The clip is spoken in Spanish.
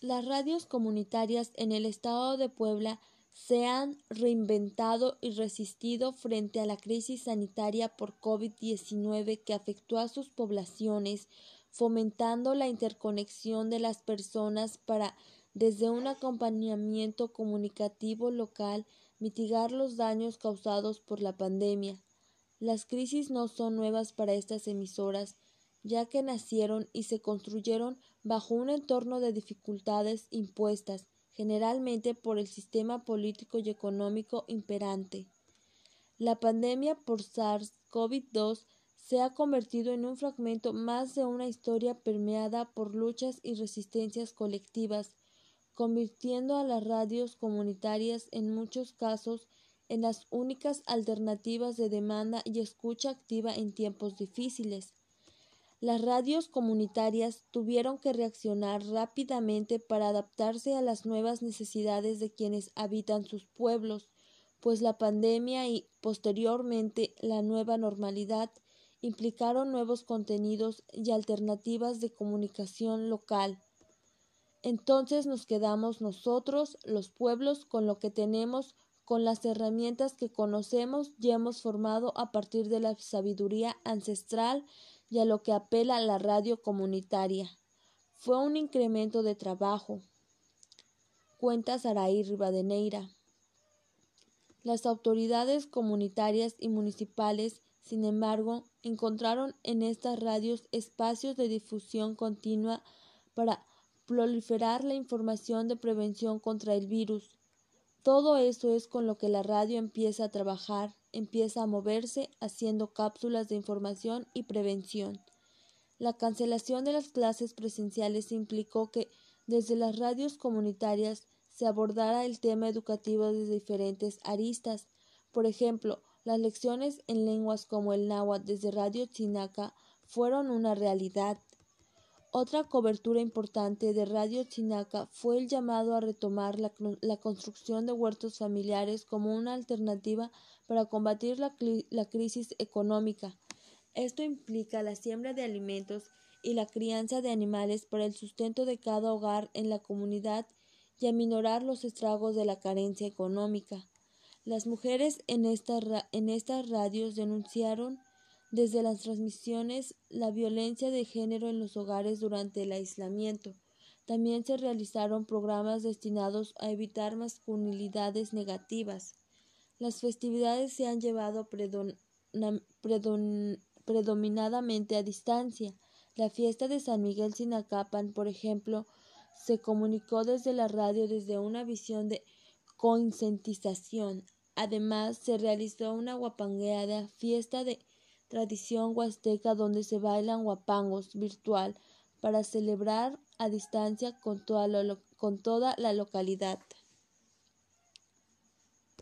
Las radios comunitarias en el estado de Puebla se han reinventado y resistido frente a la crisis sanitaria por COVID-19 que afectó a sus poblaciones, fomentando la interconexión de las personas para, desde un acompañamiento comunicativo local, mitigar los daños causados por la pandemia. Las crisis no son nuevas para estas emisoras, ya que nacieron y se construyeron bajo un entorno de dificultades impuestas generalmente por el sistema político y económico imperante. La pandemia por SARS-CoV-2 se ha convertido en un fragmento más de una historia permeada por luchas y resistencias colectivas, convirtiendo a las radios comunitarias en muchos casos en las únicas alternativas de demanda y escucha activa en tiempos difíciles. Las radios comunitarias tuvieron que reaccionar rápidamente para adaptarse a las nuevas necesidades de quienes habitan sus pueblos, pues la pandemia y posteriormente la nueva normalidad implicaron nuevos contenidos y alternativas de comunicación local. Entonces nos quedamos nosotros, los pueblos, con lo que tenemos, con las herramientas que conocemos y hemos formado a partir de la sabiduría ancestral y a lo que apela la radio comunitaria. Fue un incremento de trabajo. Cuenta Saraí Rivadeneira. Las autoridades comunitarias y municipales, sin embargo, encontraron en estas radios espacios de difusión continua para proliferar la información de prevención contra el virus. Todo eso es con lo que la radio empieza a trabajar empieza a moverse haciendo cápsulas de información y prevención. La cancelación de las clases presenciales implicó que desde las radios comunitarias se abordara el tema educativo desde diferentes aristas. Por ejemplo, las lecciones en lenguas como el náhuatl desde Radio Chinaca fueron una realidad. Otra cobertura importante de Radio Chinaca fue el llamado a retomar la, la construcción de huertos familiares como una alternativa para combatir la, la crisis económica. Esto implica la siembra de alimentos y la crianza de animales para el sustento de cada hogar en la comunidad y aminorar los estragos de la carencia económica. Las mujeres en, esta en estas radios denunciaron desde las transmisiones la violencia de género en los hogares durante el aislamiento. También se realizaron programas destinados a evitar masculinidades negativas. Las festividades se han llevado predominadamente a distancia. La fiesta de San Miguel Sinacapan, por ejemplo, se comunicó desde la radio desde una visión de concientización. Además, se realizó una guapangueada fiesta de tradición huasteca donde se bailan guapangos virtual para celebrar a distancia con toda, con toda la localidad.